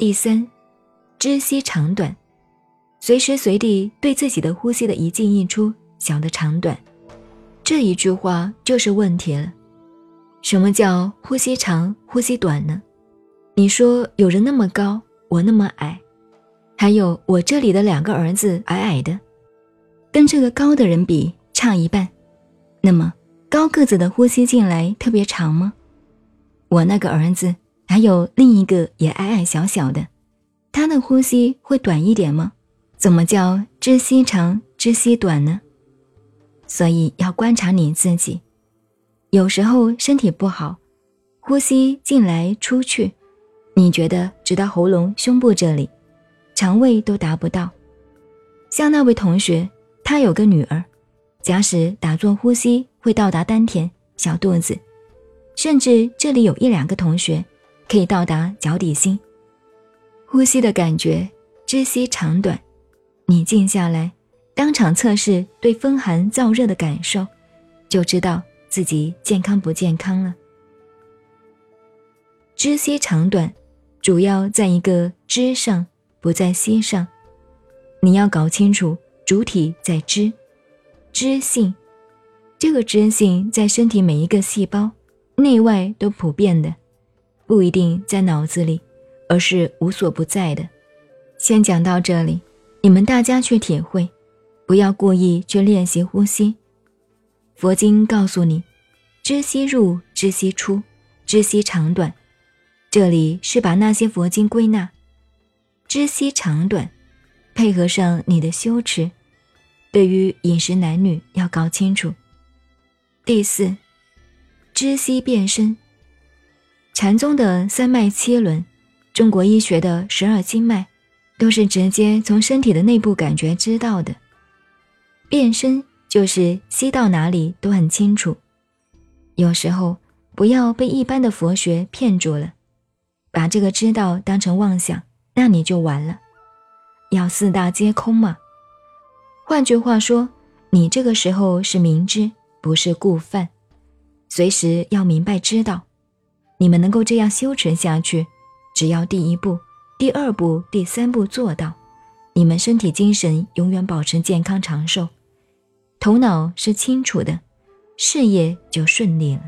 第三，知悉长短，随时随地对自己的呼吸的一进一出想的长短。这一句话就是问题了。什么叫呼吸长、呼吸短呢？你说有人那么高，我那么矮，还有我这里的两个儿子矮矮的，跟这个高的人比差一半。那么高个子的呼吸进来特别长吗？我那个儿子。还有另一个也矮矮小小的，他的呼吸会短一点吗？怎么叫知吸长知吸短呢？所以要观察你自己，有时候身体不好，呼吸进来出去，你觉得直到喉咙、胸部这里，肠胃都达不到。像那位同学，他有个女儿，假使打坐呼吸会到达丹田、小肚子，甚至这里有一两个同学。可以到达脚底心，呼吸的感觉，知悉长短。你静下来，当场测试对风寒燥热的感受，就知道自己健康不健康了。知悉长短，主要在一个知上，不在悉上。你要搞清楚，主体在知，知性。这个知性在身体每一个细胞内外都普遍的。不一定在脑子里，而是无所不在的。先讲到这里，你们大家去体会，不要故意去练习呼吸。佛经告诉你，知悉入，知悉出，知悉长短。这里是把那些佛经归纳，知悉长短，配合上你的修持，对于饮食男女要搞清楚。第四，知悉变身。禅宗的三脉七轮，中国医学的十二经脉，都是直接从身体的内部感觉知道的。变身就是吸到哪里都很清楚。有时候不要被一般的佛学骗住了，把这个知道当成妄想，那你就完了。要四大皆空嘛。换句话说，你这个时候是明知，不是故犯，随时要明白知道。你们能够这样修持下去，只要第一步、第二步、第三步做到，你们身体精神永远保持健康长寿，头脑是清楚的，事业就顺利了。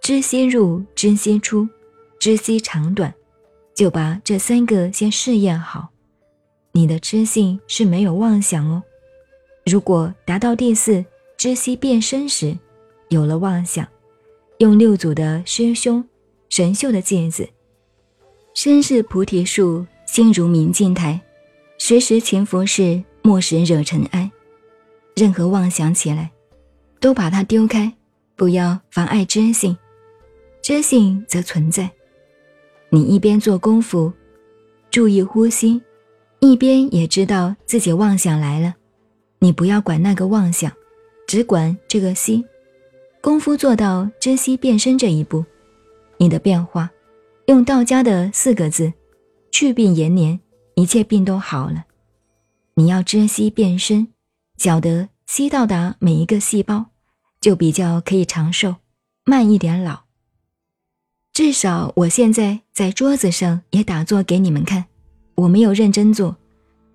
知悉入，知悉出，知悉长短，就把这三个先试验好。你的知性是没有妄想哦。如果达到第四知悉变身时，有了妄想。用六祖的师兄神秀的戒子，身是菩提树，心如明镜台，时时勤拂拭，莫使惹尘埃。任何妄想起来，都把它丢开，不要妨碍知性。知性则存在。你一边做功夫，注意呼吸，一边也知道自己妄想来了，你不要管那个妄想，只管这个心。功夫做到知悉变身这一步，你的变化，用道家的四个字：去病延年，一切病都好了。你要知悉变身，晓得悉到达每一个细胞，就比较可以长寿，慢一点老。至少我现在在桌子上也打坐给你们看，我没有认真做，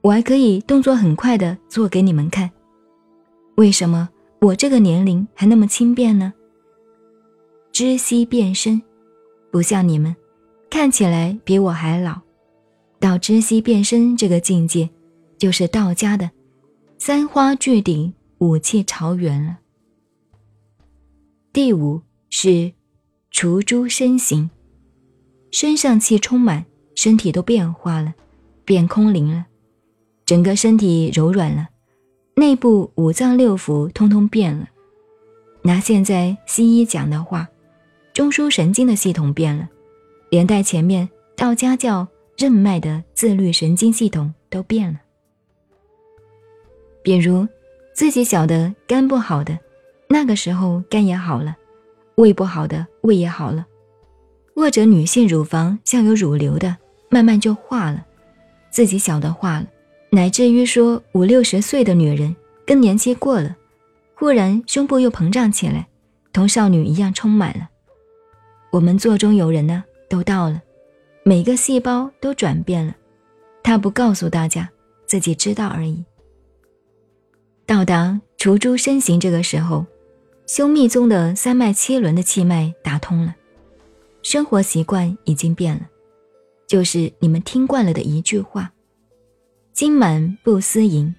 我还可以动作很快的做给你们看。为什么？我这个年龄还那么轻便呢。知悉变身，不像你们，看起来比我还老。到知悉变身这个境界，就是道家的三花聚顶，五气朝元了。第五是除诸身形，身上气充满，身体都变化了，变空灵了，整个身体柔软了。内部五脏六腑通通变了。拿现在西医讲的话，中枢神经的系统变了，连带前面道家叫任脉的自律神经系统都变了。比如自己晓得肝不好的，那个时候肝也好了；胃不好的，胃也好了；或者女性乳房像有乳瘤的，慢慢就化了，自己晓得化了。乃至于说五六十岁的女人更年期过了，忽然胸部又膨胀起来，同少女一样充满了。我们座中有人呢，都到了，每个细胞都转变了，他不告诉大家，自己知道而已。到达除诸身形这个时候，胸密宗的三脉七轮的气脉打通了，生活习惯已经变了，就是你们听惯了的一句话：“金满不思淫”，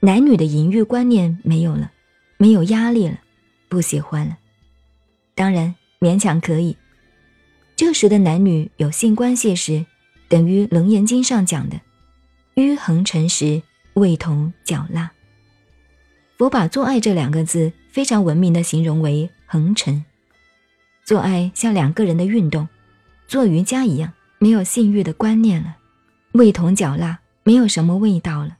男女的淫欲观念没有了，没有压力了，不喜欢了。当然勉强可以。这时的男女有性关系时，等于《楞严经》上讲的“淤横陈时，味同嚼蜡”。佛把做爱这两个字非常文明的形容为横陈，做爱像两个人的运动，做瑜伽一样，没有性欲的观念了，味同嚼蜡，没有什么味道了。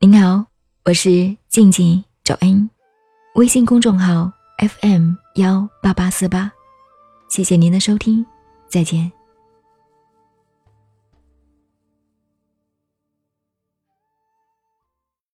您好，我是静静周恩，微信公众号 FM。幺八八四八，谢谢您的收听，再见。